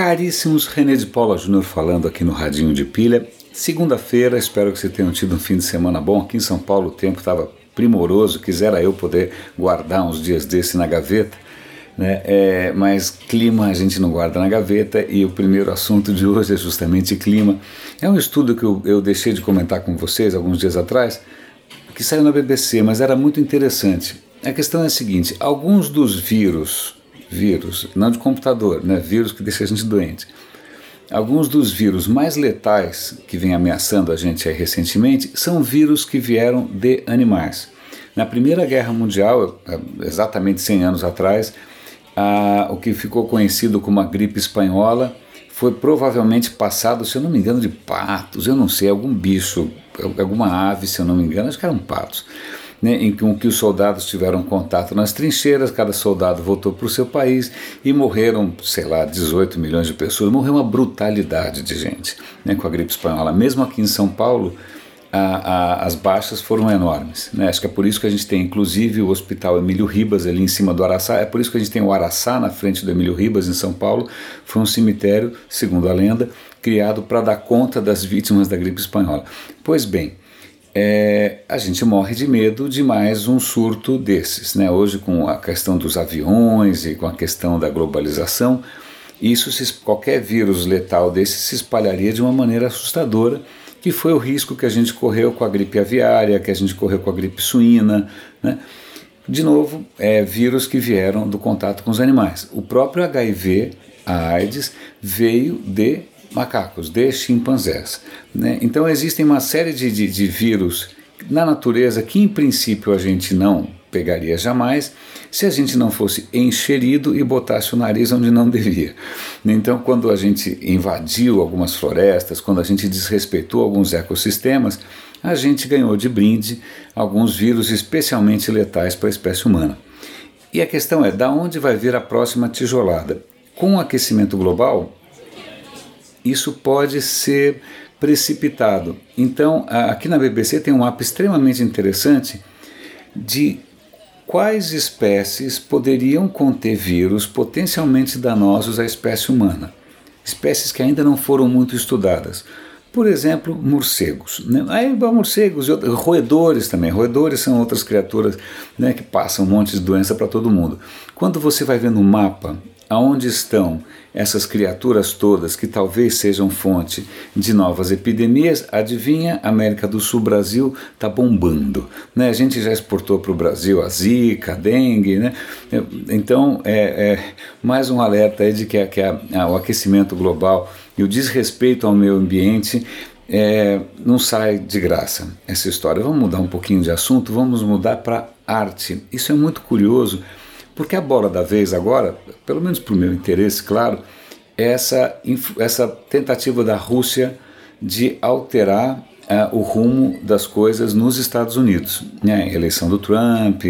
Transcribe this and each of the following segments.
Caríssimos, René de Paula Júnior falando aqui no Radinho de Pilha. Segunda-feira, espero que você tenham tido um fim de semana bom. Aqui em São Paulo o tempo estava primoroso, quisera eu poder guardar uns dias desse na gaveta, né? É, mas clima a gente não guarda na gaveta e o primeiro assunto de hoje é justamente clima. É um estudo que eu, eu deixei de comentar com vocês alguns dias atrás, que saiu na BBC, mas era muito interessante. A questão é a seguinte: alguns dos vírus, vírus, não de computador, né? Vírus que deixa a gente doente. Alguns dos vírus mais letais que vem ameaçando a gente recentemente são vírus que vieram de animais. Na Primeira Guerra Mundial, exatamente 100 anos atrás, a, o que ficou conhecido como a gripe espanhola foi provavelmente passado, se eu não me engano, de patos, eu não sei, algum bicho, alguma ave, se eu não me engano, acho que eram patos né, em que os soldados tiveram contato nas trincheiras, cada soldado voltou para o seu país e morreram, sei lá, 18 milhões de pessoas. Morreu uma brutalidade de gente né, com a gripe espanhola. Mesmo aqui em São Paulo, a, a, as baixas foram enormes. Né? Acho que é por isso que a gente tem, inclusive, o Hospital Emílio Ribas ali em cima do Araçá. É por isso que a gente tem o Araçá na frente do Emílio Ribas, em São Paulo. Foi um cemitério, segundo a lenda, criado para dar conta das vítimas da gripe espanhola. Pois bem, é, a gente morre de medo de mais um surto desses. Né? Hoje, com a questão dos aviões e com a questão da globalização, isso se, qualquer vírus letal desse se espalharia de uma maneira assustadora, que foi o risco que a gente correu com a gripe aviária, que a gente correu com a gripe suína. Né? De novo, é, vírus que vieram do contato com os animais. O próprio HIV, a AIDS, veio de macacos, de chimpanzés. Né? Então existem uma série de, de, de vírus na natureza que em princípio a gente não pegaria jamais se a gente não fosse encherido e botasse o nariz onde não devia. Então, quando a gente invadiu algumas florestas, quando a gente desrespeitou alguns ecossistemas, a gente ganhou de brinde alguns vírus especialmente letais para a espécie humana. E a questão é, da onde vai vir a próxima tijolada? Com o aquecimento global, isso pode ser precipitado. Então, aqui na BBC tem um mapa extremamente interessante de quais espécies poderiam conter vírus potencialmente danosos à espécie humana. Espécies que ainda não foram muito estudadas. Por exemplo, morcegos. Né? Aí, morcegos e outros, roedores também. Roedores são outras criaturas né, que passam um monte de doença para todo mundo. Quando você vai vendo um mapa aonde estão essas criaturas todas que talvez sejam fonte de novas epidemias, adivinha, América do Sul, Brasil está bombando. Né? A gente já exportou para o Brasil a zika, a dengue, né? então é, é mais um alerta aí de que, que a, a, o aquecimento global e o desrespeito ao meio ambiente é, não sai de graça essa história. Vamos mudar um pouquinho de assunto, vamos mudar para arte. Isso é muito curioso porque a bola da vez agora, pelo menos para o meu interesse, claro, é essa, essa tentativa da Rússia de alterar uh, o rumo das coisas nos Estados Unidos. Né? Eleição do Trump,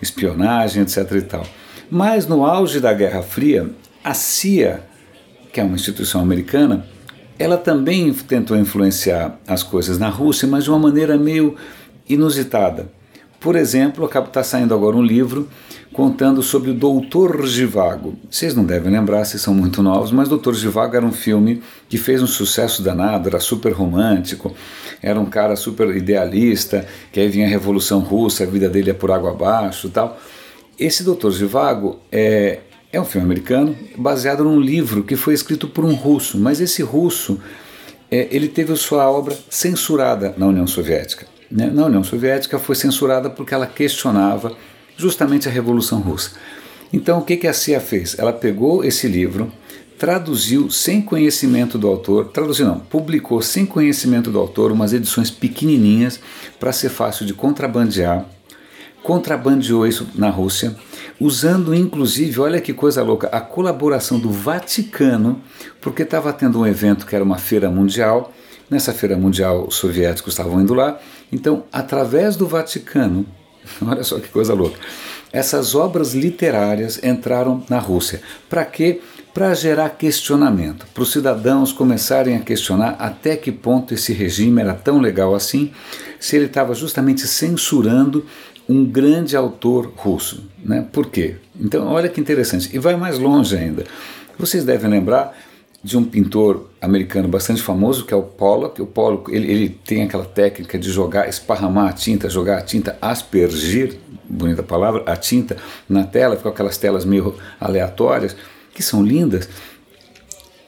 espionagem, etc. e tal. Mas no auge da Guerra Fria, a CIA, que é uma instituição americana, ela também tentou influenciar as coisas na Rússia, mas de uma maneira meio inusitada. Por exemplo, acaba está saindo agora um livro contando sobre o Doutor Givago. Vocês não devem lembrar, vocês são muito novos, mas Doutor Givago era um filme que fez um sucesso danado, era super romântico, era um cara super idealista, que aí vinha a Revolução Russa, a vida dele é por água abaixo tal. Esse Doutor Givago é, é um filme americano baseado num livro que foi escrito por um russo, mas esse russo é, ele teve sua obra censurada na União Soviética né, na União Soviética foi censurada porque ela questionava justamente a Revolução Russa. Então, o que, que a CIA fez? Ela pegou esse livro, traduziu sem conhecimento do autor, traduziu não, publicou sem conhecimento do autor umas edições pequenininhas para ser fácil de contrabandear, contrabandeou isso na Rússia, usando inclusive, olha que coisa louca, a colaboração do Vaticano, porque estava tendo um evento que era uma feira mundial, nessa feira mundial os soviéticos estavam indo lá, então, através do Vaticano, olha só que coisa louca, essas obras literárias entraram na Rússia. Para quê? Para gerar questionamento, para os cidadãos começarem a questionar até que ponto esse regime era tão legal assim, se ele estava justamente censurando um grande autor russo. Né? Por quê? Então, olha que interessante. E vai mais longe ainda. Vocês devem lembrar de um pintor americano bastante famoso, que é o Pollock. O Pollock ele, ele tem aquela técnica de jogar, esparramar a tinta, jogar a tinta, aspergir, bonita palavra, a tinta na tela, ficam aquelas telas meio aleatórias, que são lindas.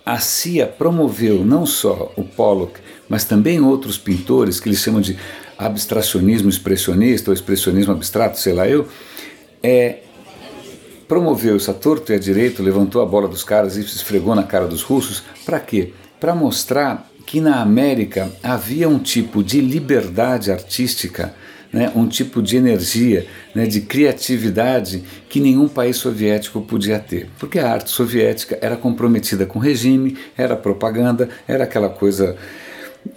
A CIA promoveu não só o Pollock, mas também outros pintores que eles chamam de abstracionismo expressionista ou expressionismo abstrato, sei lá eu, é, promoveu isso a torto e a direito, levantou a bola dos caras e esfregou na cara dos russos. Para quê? Para mostrar que na América havia um tipo de liberdade artística, né, um tipo de energia, né, de criatividade que nenhum país soviético podia ter. Porque a arte soviética era comprometida com o regime, era propaganda, era aquela coisa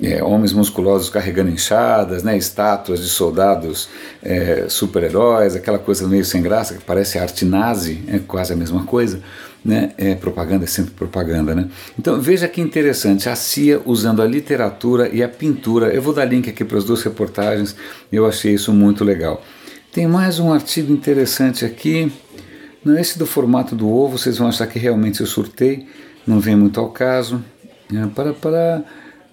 é, homens musculosos carregando enxadas, né, estátuas de soldados é, super-heróis, aquela coisa meio sem graça que parece arte nazi, é quase a mesma coisa. Né? É, propaganda é sempre propaganda. Né? Então veja que interessante, a CIA usando a literatura e a pintura. Eu vou dar link aqui para as duas reportagens, eu achei isso muito legal. Tem mais um artigo interessante aqui. Não, esse do formato do ovo, vocês vão achar que realmente eu surtei, não vem muito ao caso. É, para, para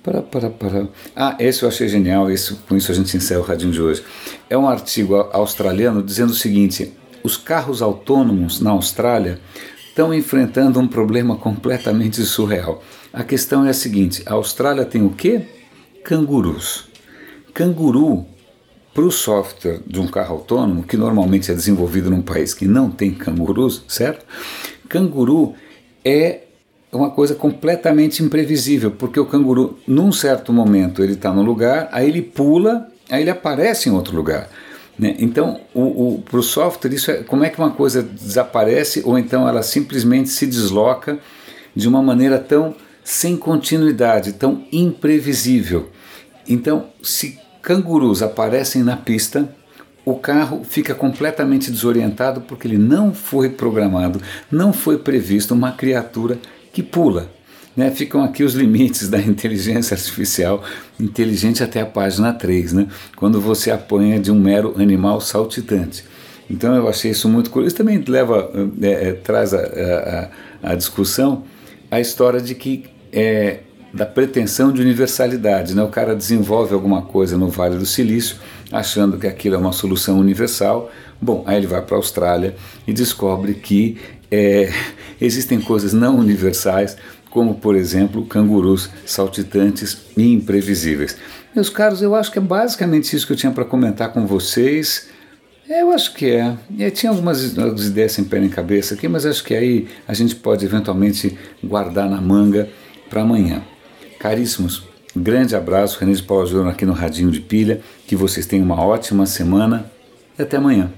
para, para, para. Ah, esse eu achei genial, esse, com isso a gente encerra o radinho de hoje. É um artigo australiano dizendo o seguinte: os carros autônomos na Austrália estão enfrentando um problema completamente surreal. A questão é a seguinte: a Austrália tem o quê? Cangurus. Canguru, para o software de um carro autônomo, que normalmente é desenvolvido num país que não tem cangurus, certo? Canguru é é uma coisa completamente imprevisível, porque o canguru, num certo momento, ele está num lugar, aí ele pula, aí ele aparece em outro lugar. Né? Então, para o software, isso é, como é que uma coisa desaparece ou então ela simplesmente se desloca de uma maneira tão sem continuidade, tão imprevisível. Então, se cangurus aparecem na pista, o carro fica completamente desorientado porque ele não foi programado, não foi previsto uma criatura que pula. Né? Ficam aqui os limites da inteligência artificial, inteligente até a página 3, né? quando você apanha de um mero animal saltitante. Então eu achei isso muito curioso. Isso também leva, é, é, traz a, a, a, discussão a história de que é, da pretensão de universalidade. Né? O cara desenvolve alguma coisa no Vale do Silício, achando que aquilo é uma solução universal. Bom, aí ele vai para a Austrália e descobre que é, existem coisas não universais, como por exemplo cangurus saltitantes e imprevisíveis. Meus caros, eu acho que é basicamente isso que eu tinha para comentar com vocês. Eu acho que é. Eu tinha algumas, ideias sem pé em cabeça aqui, mas acho que aí a gente pode eventualmente guardar na manga para amanhã. Caríssimos, grande abraço, René de Paula Júnior aqui no Radinho de Pilha, que vocês tenham uma ótima semana e até amanhã.